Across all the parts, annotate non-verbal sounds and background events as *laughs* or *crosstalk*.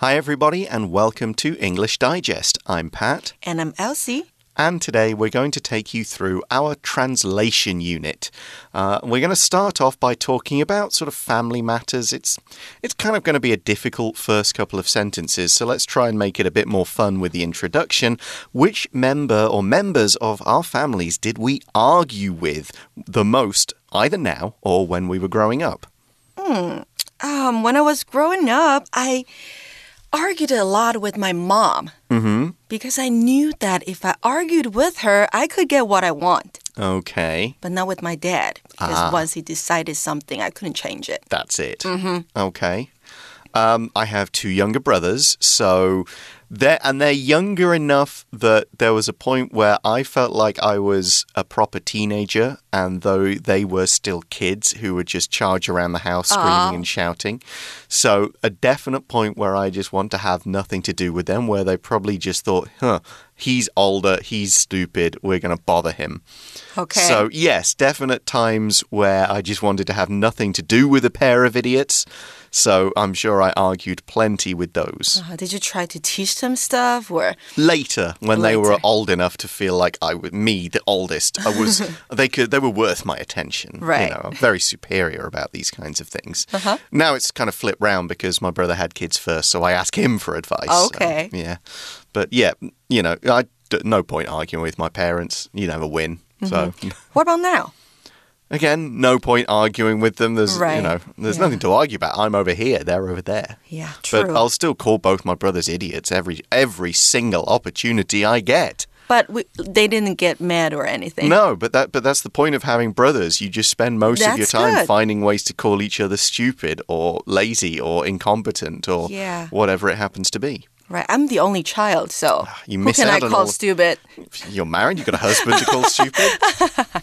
Hi, everybody, and welcome to English Digest. I'm Pat. And I'm Elsie. And today we're going to take you through our translation unit. Uh, we're going to start off by talking about sort of family matters. It's it's kind of going to be a difficult first couple of sentences, so let's try and make it a bit more fun with the introduction. Which member or members of our families did we argue with the most, either now or when we were growing up? Hmm. Um, when I was growing up, I argued a lot with my mom Mm -hmm. because I knew that if I argued with her, I could get what I want. Okay. But not with my dad. Because Ah. once he decided something, I couldn't change it. That's it. Mm -hmm. Okay. Um, I have two younger brothers, so they're and they're younger enough that there was a point where I felt like I was a proper teenager, and though they were still kids who would just charge around the house screaming and shouting. So a definite point where I just want to have nothing to do with them, where they probably just thought, huh, he's older, he's stupid, we're going to bother him. Okay. So, yes, definite times where I just wanted to have nothing to do with a pair of idiots. So, I'm sure I argued plenty with those. Uh, did you try to teach them stuff or Later, when they were old enough to feel like I was me, the oldest, I was *laughs* they could they were worth my attention. Right. You know, I'm very superior about these kinds of things. Uh-huh. Now it's kind of flipped round because my brother had kids first, so I ask him for advice. So, Okay. yeah. But yeah, you know, I no point arguing with my parents. You never win. So Mm-hmm. what about now? Again, no point arguing with them. There's, you know, there's Yeah. nothing to argue about. I'm over here, they're over there. Yeah, true. But I'll still call both my brothers idiots every every single opportunity I get. But we, they didn't get mad or anything. No, but that but that's the point of having brothers. You just spend most of your time good. finding ways to call each other stupid or lazy or incompetent or Yeah. whatever it happens to be. Right. I'm the only child, so ah, You who miss can out on call stupid? You're married, you've got a husband to call stupid. *laughs*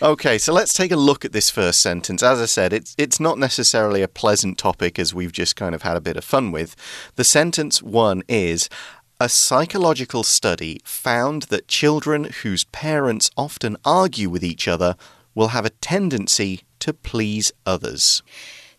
Okay, so let's take a look at this first sentence. As I said, it's it's not necessarily a pleasant topic as we've just kind of had a bit of fun with. The sentence one is a psychological study found that children whose parents often argue with each other will have a tendency to please others.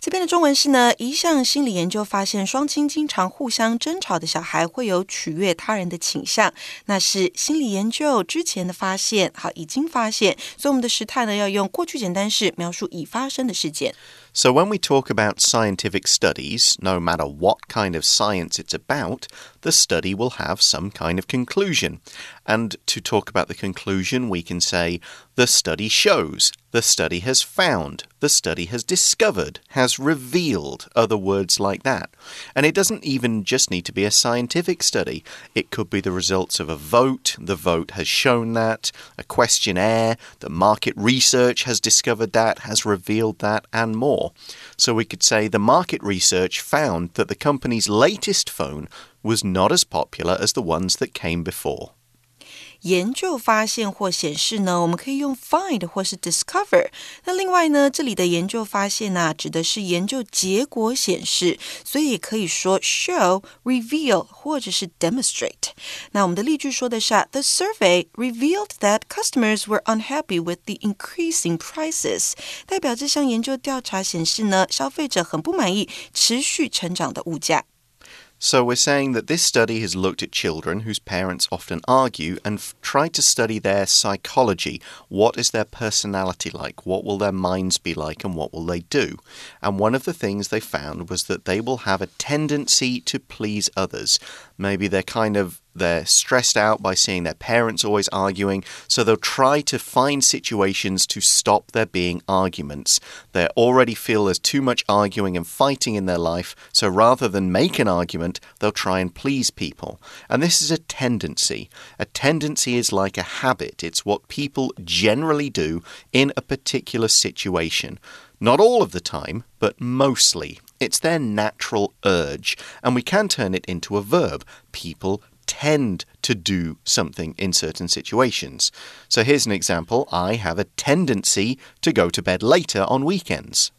这边的中文是呢，一项心理研究发现，双亲经常互相争吵的小孩会有取悦他人的倾向。那是心理研究之前的发现，好，已经发现，所以我们的时态呢要用过去简单式描述已发生的事件。 So, when we talk about scientific studies, no matter what kind of science it's about, the study will have some kind of conclusion. And to talk about the conclusion, we can say, the study shows, the study has found, the study has discovered, has revealed, other words like that. And it doesn't even just need to be a scientific study, it could be the results of a vote, the vote has shown that, a questionnaire, the market research has discovered that, has revealed that, and more. So we could say the market research found that the company's latest phone was not as popular as the ones that came before. 研究发现或显示呢，我们可以用 find 或是 discover。那另外呢，这里的研究发现呢、指的是研究结果显示，所以也可以说 show、reveal 或者是 demonstrate。那我们的例句说的是啊，The survey revealed that customers were unhappy with the increasing prices，代表这项研究调查显示呢，消费者很不满意持续成长的物价。 So we're saying that this study has looked at children whose parents often argue and tried to study their psychology. What is their personality like? What will their minds be like? And what will they do? And one of the things they found was that they will have a tendency to please others. Maybe they're kind of they're stressed out by seeing their parents always arguing, so they'll try to find situations to stop there being arguments. They already feel there's too much arguing and fighting in their life, so rather than make an argument, they'll try and please people. And this is a tendency. A tendency is like a habit, it's what people generally do in a particular situation. Not all of the time, but mostly. It's their natural urge, and we can turn it into a verb. People tend to do something in certain situations. So here's an example I have a tendency to go to bed later on weekends.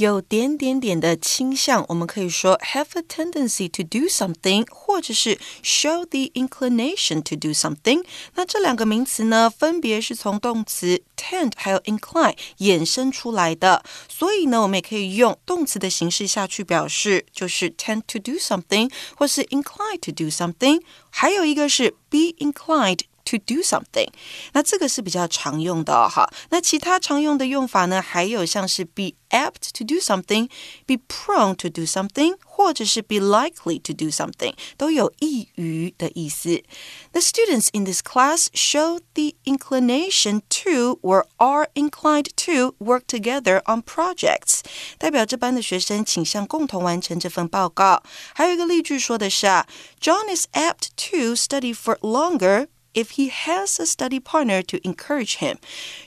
有点点点的倾向，我们可以说 have a tendency to do something，或者是 show the inclination to do something。那这两个名词呢，分别是从动词 tend 还有 incline 衍生出来的，所以呢，我们也可以用动词的形式下去表示，就是 tend to do something，或是 incline to do something。还有一个是 be inclined。 to do something，那这个是比较常用的哈。那其他常用的用法呢，还有像是 be apt to do something, be prone to do something，或者是 be likely to do something，都有易于的意思。The students in this class show the inclination to or are inclined to work together on projects，代表这班的学生倾向共同完成这份报告。还有一个例句说的是啊，John is apt to study for longer if he has a study partner to encourage him，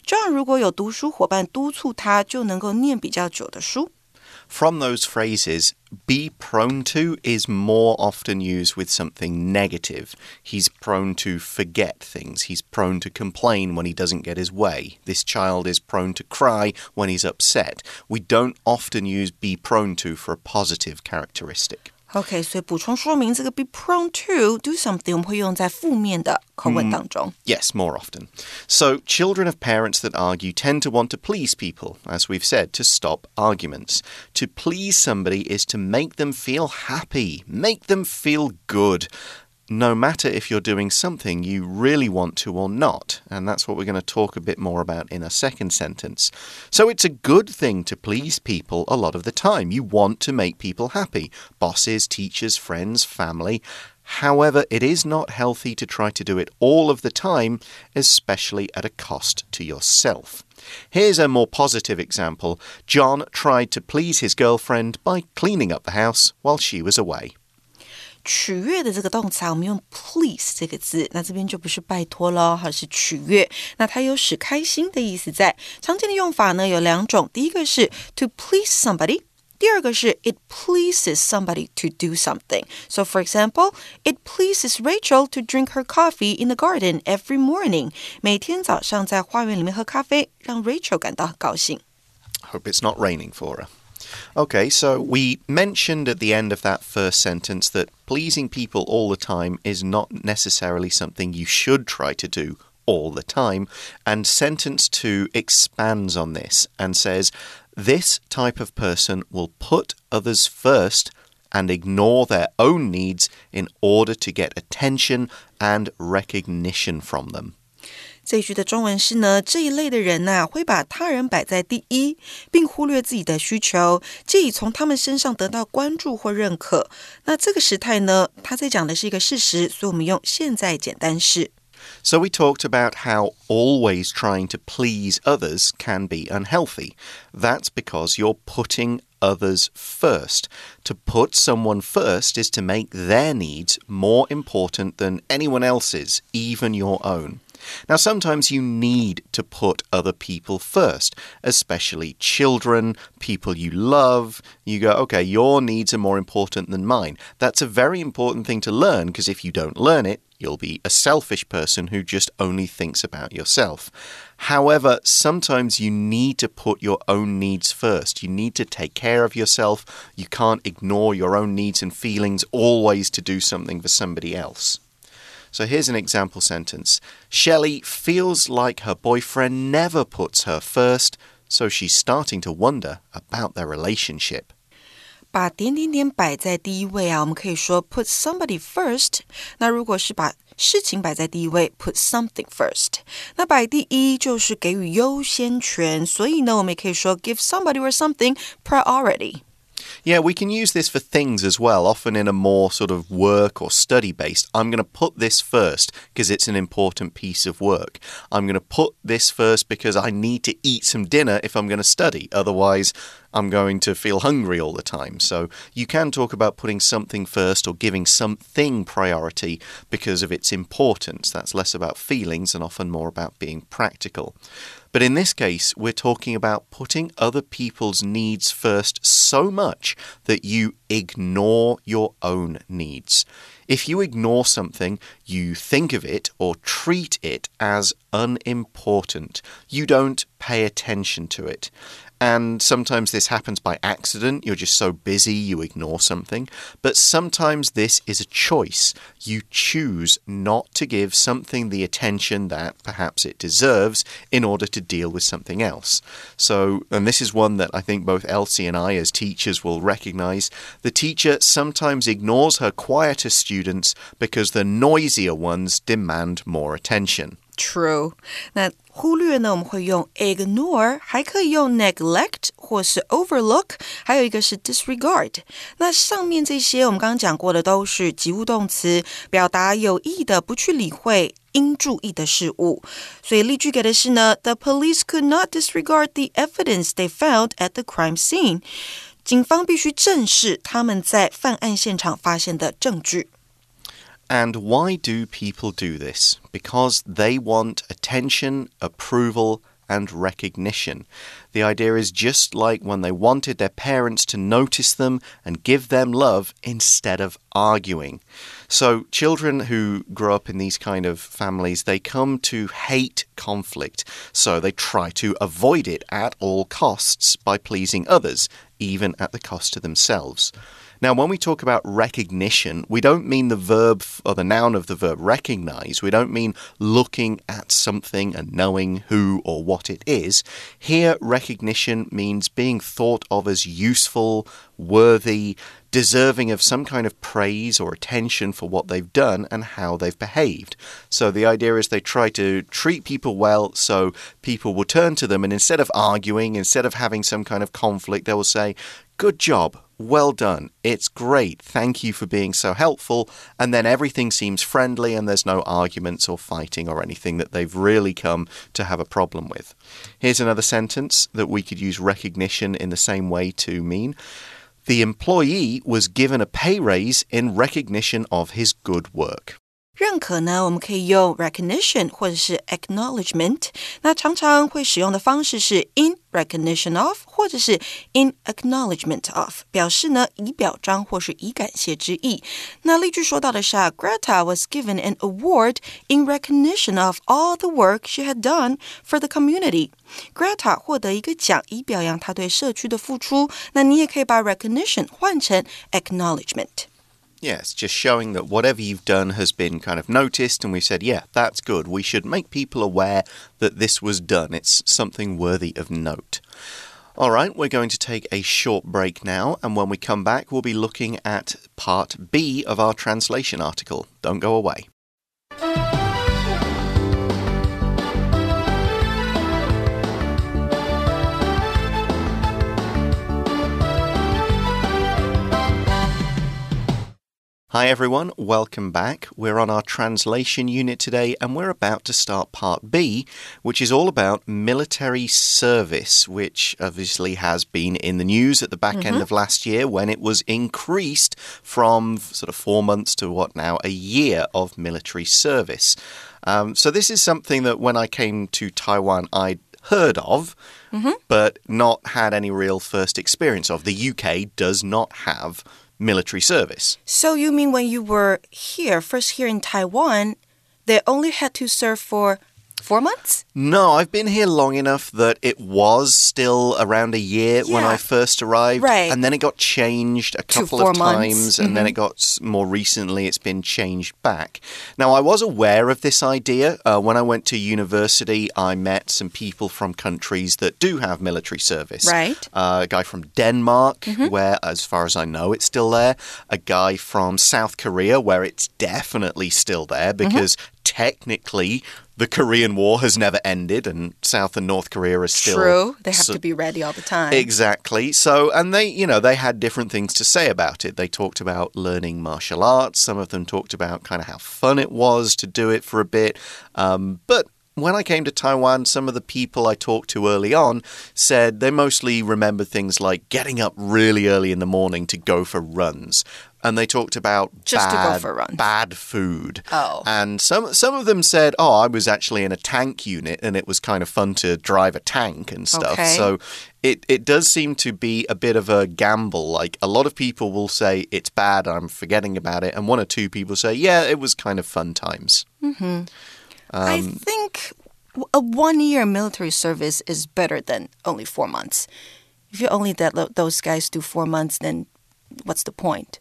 这样如果有读书伙伴督促他，就能够念比较久的书。From those phrases, be prone to is more often used with something negative. He's prone to forget things. He's prone to complain when he doesn't get his way. This child is prone to cry when he's upset. We don't often use be prone to for a positive characteristic. OK，所以补充说明这个 be prone to do something，我们会用在负面的口吻当中。Mm, yes, more often. So, children of parents that argue tend to want to please people, as we've said, to stop arguments. To please somebody is to make them feel happy, make them feel good no matter if you're doing something you really want to or not. And that's what we're going to talk a bit more about in a second sentence. So it's a good thing to please people a lot of the time. You want to make people happy bosses, teachers, friends, family. However, it is not healthy to try to do it all of the time, especially at a cost to yourself. Here's a more positive example. John tried to please his girlfriend by cleaning up the house while she was away. 取悦的这个动词啊，我们用 please 这个字，那这边就不是拜托了，而是取悦。那它有使开心的意思在。常见的用法呢有两种，第一个是 to please somebody。第二个是 it pleases somebody to do something. So for example, it pleases Rachel to drink her coffee in the garden every morning. 每天早上在花园里面喝咖啡，让 Rachel 感到很高兴。Hope it's not raining for her. Okay, so we mentioned at the end of that first sentence that pleasing people all the time is not necessarily something you should try to do all the time. And sentence two expands on this and says, This type of person will put others first and ignore their own needs in order to get attention and recognition from them. 这一句的中文是呢，这一类的人呐、啊，会把他人摆在第一，并忽略自己的需求，借以从他们身上得到关注或认可。那这个时态呢，他在讲的是一个事实，所以我们用现在简单式。So we talked about how always trying to please others can be unhealthy. That's because you're putting others first. To put someone first is to make their needs more important than anyone else's, even your own. Now, sometimes you need to put other people first, especially children, people you love. You go, okay, your needs are more important than mine. That's a very important thing to learn because if you don't learn it, you'll be a selfish person who just only thinks about yourself. However, sometimes you need to put your own needs first. You need to take care of yourself. You can't ignore your own needs and feelings always to do something for somebody else. So here's an example sentence Shelley feels like her boyfriend never puts her first, so she's starting to wonder about their relationship. 把点点点摆在第一位啊，我们可以说 put somebody first。那如果是把事情摆在第一位，put something first。那摆第一就是给予优先权，所以呢，我们也可以说 give somebody or something priority。 Yeah, we can use this for things as well, often in a more sort of work or study based. I'm going to put this first because it's an important piece of work. I'm going to put this first because I need to eat some dinner if I'm going to study. Otherwise, I'm going to feel hungry all the time. So you can talk about putting something first or giving something priority because of its importance. That's less about feelings and often more about being practical. But in this case, we're talking about putting other people's needs first so much that you ignore your own needs. If you ignore something, you think of it or treat it as unimportant. You don't pay attention to it. And sometimes this happens by accident. You're just so busy, you ignore something. But sometimes this is a choice. You choose not to give something the attention that perhaps it deserves in order to deal with something else. So, and this is one that I think both Elsie and I, as teachers, will recognize. The teacher sometimes ignores her quieter students because the noisier ones demand more attention. True，那忽略呢，我们会用 ignore，还可以用 neglect 或是 overlook，还有一个是 disregard。那上面这些我们刚刚讲过的都是及物动词，表达有意的不去理会应注意的事物。所以例句给的是呢，The police could not disregard the evidence they found at the crime scene。警方必须正视他们在犯案现场发现的证据。 And why do people do this? Because they want attention, approval, and recognition. The idea is just like when they wanted their parents to notice them and give them love instead of arguing. So, children who grow up in these kind of families, they come to hate conflict. So, they try to avoid it at all costs by pleasing others, even at the cost to themselves. Now, when we talk about recognition, we don't mean the verb or the noun of the verb recognize. We don't mean looking at something and knowing who or what it is. Here, recognition means being thought of as useful, worthy, deserving of some kind of praise or attention for what they've done and how they've behaved. So the idea is they try to treat people well so people will turn to them and instead of arguing, instead of having some kind of conflict, they will say, Good job. Well done. It's great. Thank you for being so helpful. And then everything seems friendly and there's no arguments or fighting or anything that they've really come to have a problem with. Here's another sentence that we could use recognition in the same way to mean. The employee was given a pay raise in recognition of his good work. 认可呢，我们可以用 recognition 或者是 acknowledgement。那常常会使用的方式是 in recognition of，或者是 in acknowledgement of，表示呢以表彰或是以感谢之意。那例句说到的是啊，Greta was given an award in recognition of all the work she had done for the community。Greta 获得一个奖，以表扬她对社区的付出。那你也可以把 recognition 换成 acknowledgement。 Yes, just showing that whatever you've done has been kind of noticed, and we've said, yeah, that's good. We should make people aware that this was done. It's something worthy of note. All right, we're going to take a short break now, and when we come back, we'll be looking at part B of our translation article. Don't go away. Hi everyone, welcome back. We're on our translation unit today and we're about to start part B, which is all about military service, which obviously has been in the news at the back mm -hmm. end mm-hmm. of last year when it was increased from sort of four months to what now, a year of military service. Um, so this is something that when I came to Taiwan, I heard of, mm -hmm. but not had any real first experience of. The UK does not have military service. So you mean when you were here, first here in Taiwan, they only had to serve for four months? No, I've been here long enough that it was still around a year yeah. when I first arrived. Right. And then it got changed a couple of times. And mm -hmm. then it mm-hmm. got more recently, it's been changed back. Now, I was aware of this idea. Uh, when I went to university, I met some people from countries that do have military service. Right. Uh, a guy from Denmark, mm -hmm. where, as far as I know, it's still there. A guy from South Korea, where it's definitely still there mm-hmm. because mm -hmm technically the Korean War has never ended, and South and North Korea are still true. They have so, to be ready all the time. Exactly. So, and they, you know, they had different things to say about it. They talked about learning martial arts. Some of them talked about kind of how fun it was to do it for a bit. Um, but when I came to Taiwan, some of the people I talked to early on said they mostly remember things like getting up really early in the morning to go for runs and they talked about just bad, to go for a run. bad food. Oh, and some some of them said, "Oh, I was actually in a tank unit, and it was kind of fun to drive a tank and stuff." Okay. So it it does seem to be a bit of a gamble. Like a lot of people will say it's bad, I'm forgetting about it, and one or two people say, "Yeah, it was kind of fun times." Mm -hmm. um, I think a one year military service is better than only four months. If you only let those guys do four months, then what's the point?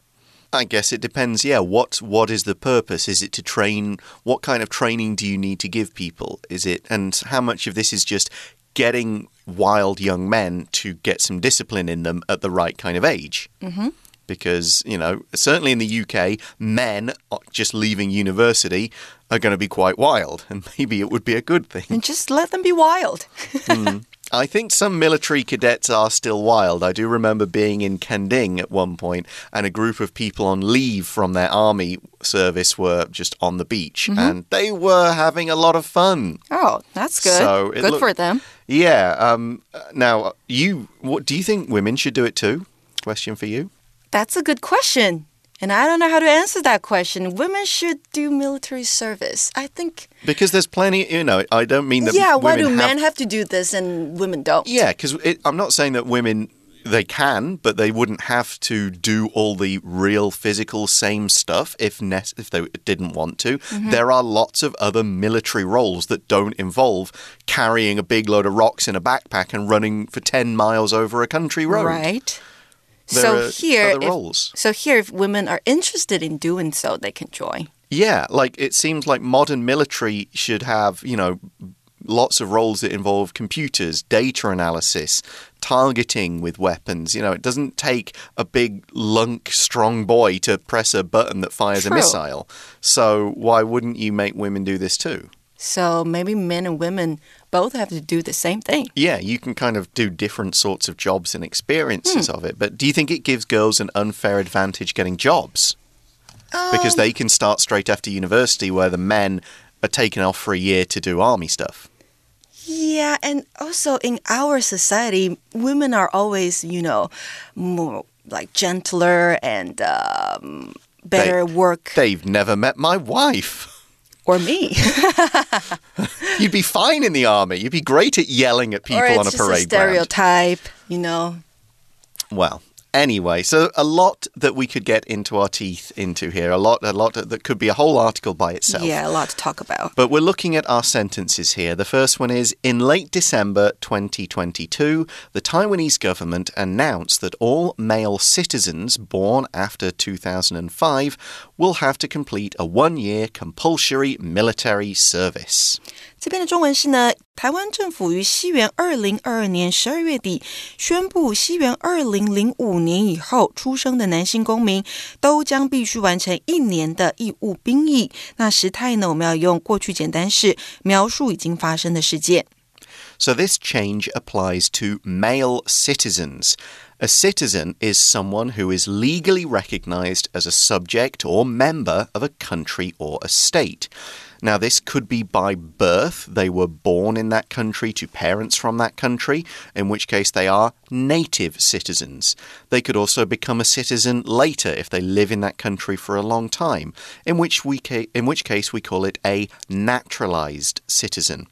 I guess it depends. Yeah, what what is the purpose? Is it to train? What kind of training do you need to give people? Is it and how much of this is just getting wild young men to get some discipline in them at the right kind of age? Mm -hmm because, you know, certainly in the UK, men just leaving university are going to be quite wild, *laughs* and maybe it would be a good thing. And just let them be wild. *laughs* mm. I think some military cadets are still wild. I do remember being in Kenting at one point, and a group of people on leave from their army service were just on the beach, mm -hmm. and they were having a lot of fun. Oh, that's good. So good for them. Yeah. Um, now, you, what do you think women should do it too? Question for you. That's a good question. And I don't know how to answer that question. Women should do military service. I think. Because there's plenty, you know, I don't mean that. Yeah, why do have... men have to do this and women don't? Yeah, because I'm not saying that women. They can, but they wouldn't have to do all the real physical same stuff if if they didn't want to. Mm -hmm. There are lots of other military roles that don't involve carrying a big load of rocks in a backpack and running for 10 miles over a country road. Right so here, if, so here, if women are interested in doing so, they can join. Yeah, like it seems like modern military should have, you know, lots of roles that involve computers, data analysis, targeting with weapons. You know, it doesn't take a big, lunk, strong boy to press a button that fires True. a missile. So why wouldn't you make women do this too? So maybe men and women both have to do the same thing. Yeah, you can kind of do different sorts of jobs and experiences hmm. of it. But do you think it gives girls an unfair advantage getting jobs? Um, because they can start straight after university, where the men are taken off for a year to do army stuff. Yeah, and also in our society, women are always, you know, more like gentler and um, better they, work. They've never met my wife *laughs* or me. *laughs* You'd be fine in the army. You'd be great at yelling at people on a parade a stereotype, ground. you know. Well, Anyway, so a lot that we could get into our teeth into here, a lot, a lot that could be a whole article by itself. Yeah, a lot to talk about. But we're looking at our sentences here. The first one is In late December 2022, the Taiwanese government announced that all male citizens born after 2005 will have to complete a one year compulsory military service. 这边的中文是呢，台湾政府于西元二零二二年十二月底宣布，西元二零零五年以后出生的男性公民都将必须完成一年的义务兵役。那时态呢，我们要用过去简单式描述已经发生的事件。So this change applies to male citizens. A citizen is someone who is legally recognized as a subject or member of a country or a state. Now, this could be by birth. They were born in that country to parents from that country, in which case they are native citizens. They could also become a citizen later if they live in that country for a long time, in which, we in which case we call it a naturalized citizen.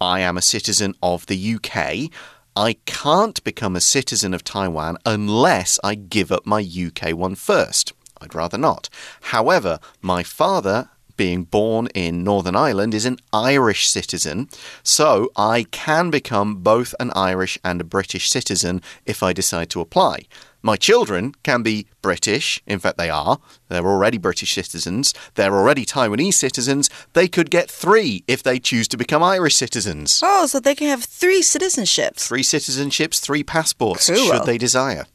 I am a citizen of the UK. I can't become a citizen of Taiwan unless I give up my UK one first. I'd rather not. However, my father being born in Northern Ireland is an Irish citizen, so I can become both an Irish and a British citizen if I decide to apply. My children can be British. In fact, they are. They're already British citizens. They're already Taiwanese citizens. They could get three if they choose to become Irish citizens. Oh, so they can have three citizenships. Three citizenships, three passports, cool. should they desire.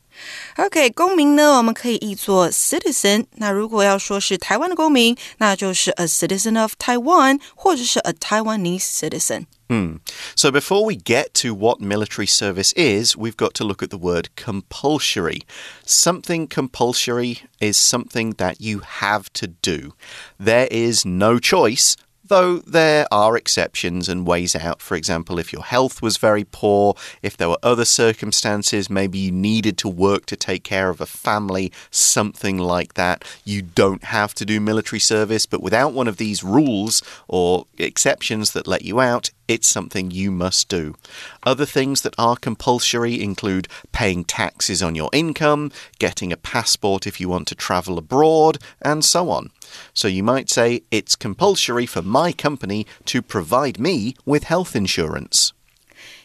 OK，公民呢，我们可以译作 citizen。那如果要说是台湾的公民，那就是 a citizen of Taiwan，或者是 a Taiwanese citizen。Hmm. So before we get to what military service is, we've got to look at the word compulsory. Something compulsory is something that you have to do. There is no choice though there are exceptions and ways out. For example, if your health was very poor, if there were other circumstances, maybe you needed to work to take care of a family, something like that, you don't have to do military service. But without one of these rules or exceptions that let you out, it's something you must do. Other things that are compulsory include paying taxes on your income, getting a passport if you want to travel abroad, and so on. So you might say it's compulsory for my company to provide me with health insurance.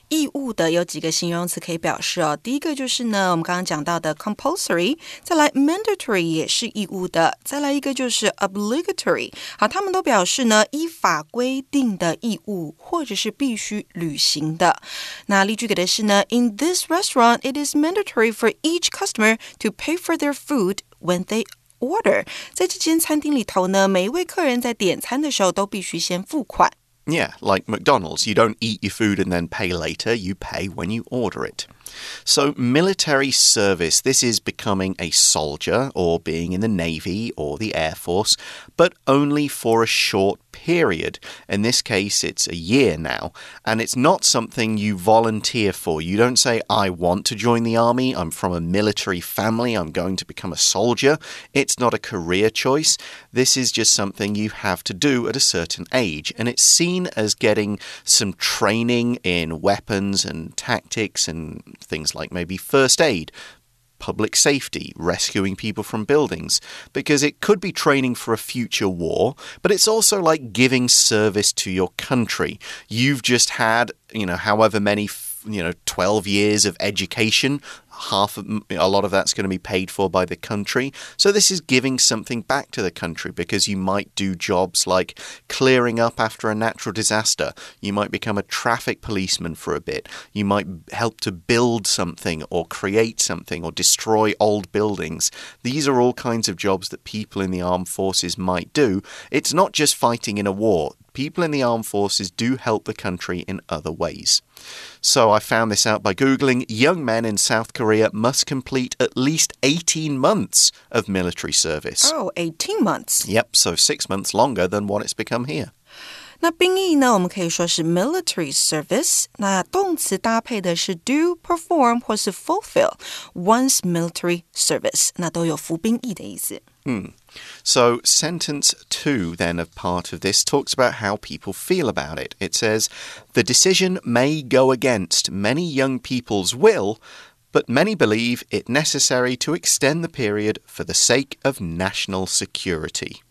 义务的有几个形容词可以表示哦。第一个就是呢，我们刚刚讲到的 compulsory，再来 mandatory 也是义务的，再来一个就是 obligatory。好，他们都表示呢依法规定的义务或者是必须履行的。那例句给的是呢，In this restaurant, it is mandatory for each customer to pay for their food when they order。在这间餐厅里头呢，每一位客人在点餐的时候都必须先付款。Yeah, like McDonald's. You don't eat your food and then pay later, you pay when you order it. So, military service, this is becoming a soldier or being in the Navy or the Air Force, but only for a short period. In this case, it's a year now, and it's not something you volunteer for. You don't say, I want to join the army, I'm from a military family, I'm going to become a soldier. It's not a career choice. This is just something you have to do at a certain age, and it's seen as getting some training in weapons and tactics and things like maybe first aid, public safety, rescuing people from buildings, because it could be training for a future war, but it's also like giving service to your country. You've just had, you know, however many you know 12 years of education half of, a lot of that's going to be paid for by the country. So this is giving something back to the country because you might do jobs like clearing up after a natural disaster. You might become a traffic policeman for a bit. You might help to build something or create something or destroy old buildings. These are all kinds of jobs that people in the armed forces might do. It's not just fighting in a war people in the armed forces do help the country in other ways. So I found this out by Googling young men in South Korea must complete at least 18 months of military service. Oh, 18 months. Yep, so six months longer than what it's become here. 那兵役呢，我们可以说是 military service。那动词搭配的是 do、perform 或是 fulfill one's military service，那都有服兵役的意思。Hmm. So, sentence two, then, of part of this talks about how people feel about it. It says, The decision may go against many young people's will, but many believe it necessary to extend the period for the sake of national security.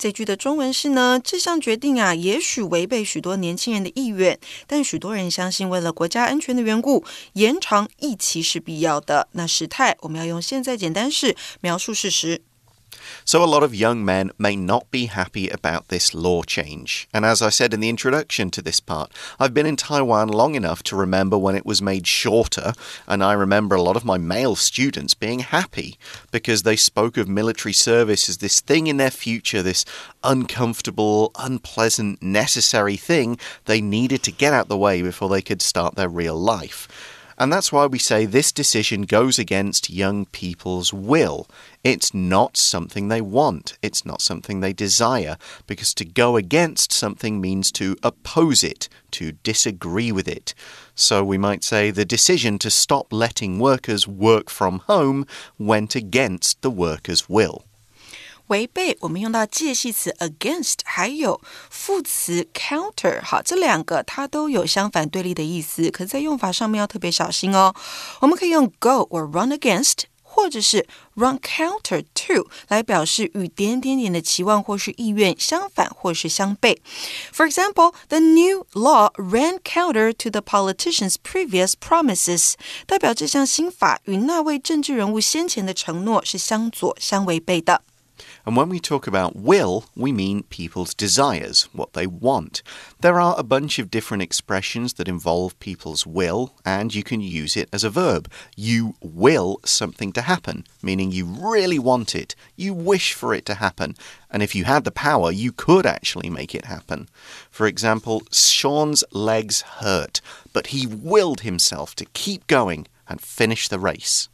这句的中文是呢，这项决定啊，也许违背许多年轻人的意愿，但许多人相信，为了国家安全的缘故，延长一期是必要的。那时态，我们要用现在简单式描述事实。So, a lot of young men may not be happy about this law change. And as I said in the introduction to this part, I've been in Taiwan long enough to remember when it was made shorter, and I remember a lot of my male students being happy because they spoke of military service as this thing in their future, this uncomfortable, unpleasant, necessary thing they needed to get out the way before they could start their real life. And that's why we say this decision goes against young people's will. It's not something they want, it's not something they desire, because to go against something means to oppose it, to disagree with it. So we might say the decision to stop letting workers work from home went against the workers' will. 违背，我们用到介系词 against，还有副词 counter，好，这两个它都有相反对立的意思，可是在用法上面要特别小心哦。我们可以用 go or run against，或者是 run counter to 来表示与点点点的期望或是意愿相反或是相悖。For example, the new law ran counter to the politician's previous promises，代表这项新法与那位政治人物先前的承诺是相左相违背的。 And when we talk about will, we mean people's desires, what they want. There are a bunch of different expressions that involve people's will, and you can use it as a verb. You will something to happen, meaning you really want it, you wish for it to happen, and if you had the power, you could actually make it happen. For example, Sean's legs hurt, but he willed himself to keep going and finish the race.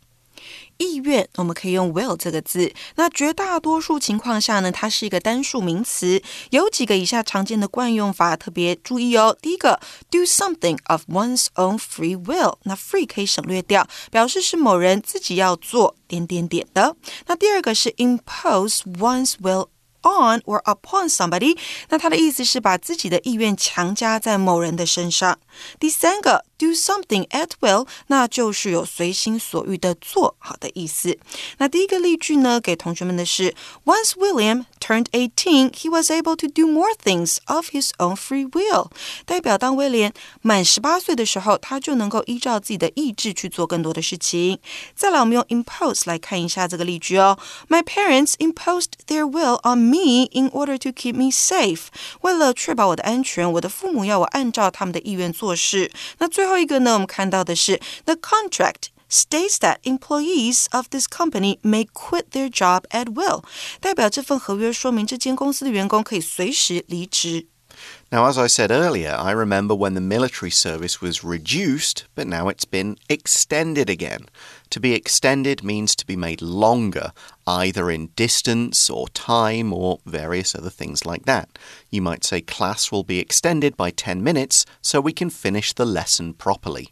意愿，我们可以用 will 这个字。那绝大多数情况下呢，它是一个单数名词。有几个以下常见的惯用法，特别注意哦。第一个，do something of one's own free will，那 free 可以省略掉，表示是某人自己要做点点点的。那第二个是 impose one's will。on or upon somebody，那它的意思是把自己的意愿强加在某人的身上。第三个 do something at will，那就是有随心所欲的做好的意思。那第一个例句呢，给同学们的是：Once William turned eighteen, he was able to do more things of his own free will。代表当威廉满十八岁的时候，他就能够依照自己的意志去做更多的事情。再来，我们用 impose 来看一下这个例句哦。My parents imposed their will on me in order to keep me safe。为了确保我的安全，我的父母要我按照他们的意愿做事。那最 后一个呢，我们看到的是 the contract。states that employees of this company may quit their job at will，代表这份合约说明这间公司的员工可以随时离职。 now, as I said earlier, I remember when the military service was reduced, but now it's been extended again. To be extended means to be made longer, either in distance or time or various other things like that. You might say class will be extended by 10 minutes so we can finish the lesson properly.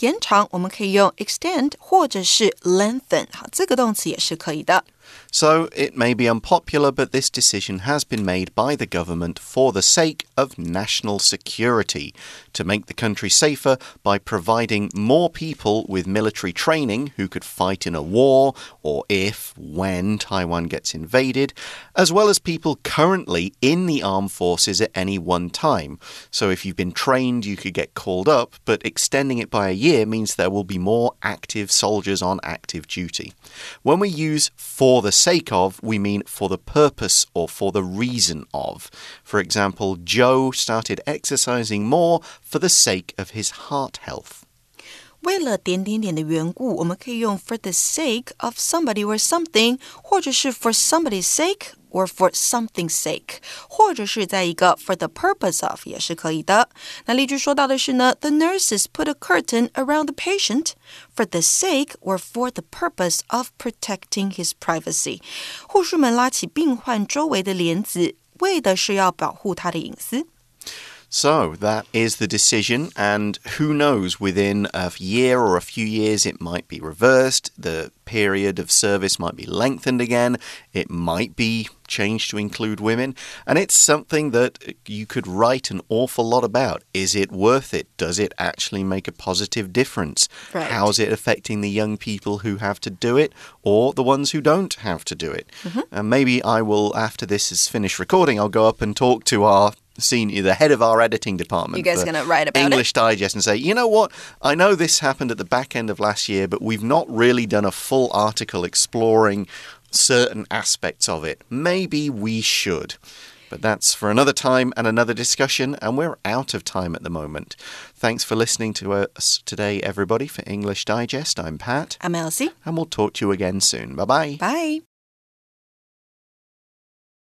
延长我们可以用 extend 或者是 lengthen，好，这个动词也是可以的。 So it may be unpopular, but this decision has been made by the government for the sake of national security to make the country safer by providing more people with military training who could fight in a war or if, when Taiwan gets invaded, as well as people currently in the armed forces at any one time. So if you've been trained, you could get called up, but extending it by a year means there will be more active soldiers on active duty. When we use for for the sake of, we mean for the purpose or for the reason of. For example, Joe started exercising more for the sake of his heart health. 为了点点点的缘故，我们可以用 for the sake of somebody or something，或者是 for somebody's sake or for something's sake，或者是在一个 for the purpose of 也是可以的。那例句说到的是呢，The nurses put a curtain around the patient for the sake or for the purpose of protecting his privacy。护士们拉起病患周围的帘子，为的是要保护他的隐私。 So that is the decision, and who knows, within a year or a few years, it might be reversed. The period of service might be lengthened again. It might be changed to include women. And it's something that you could write an awful lot about. Is it worth it? Does it actually make a positive difference? Right. How's it affecting the young people who have to do it or the ones who don't have to do it? Mm -hmm. And maybe I will, after this is finished recording, I'll go up and talk to our senior, the head of our editing department. You guys going to write about English it? Digest and say, you know what? I know this happened at the back end of last year, but we've not really done a full article exploring certain aspects of it. Maybe we should. But that's for another time and another discussion, and we're out of time at the moment. Thanks for listening to us today, everybody, for English Digest. I'm Pat. I'm Elsie. And we'll talk to you again soon. Bye-bye. Bye.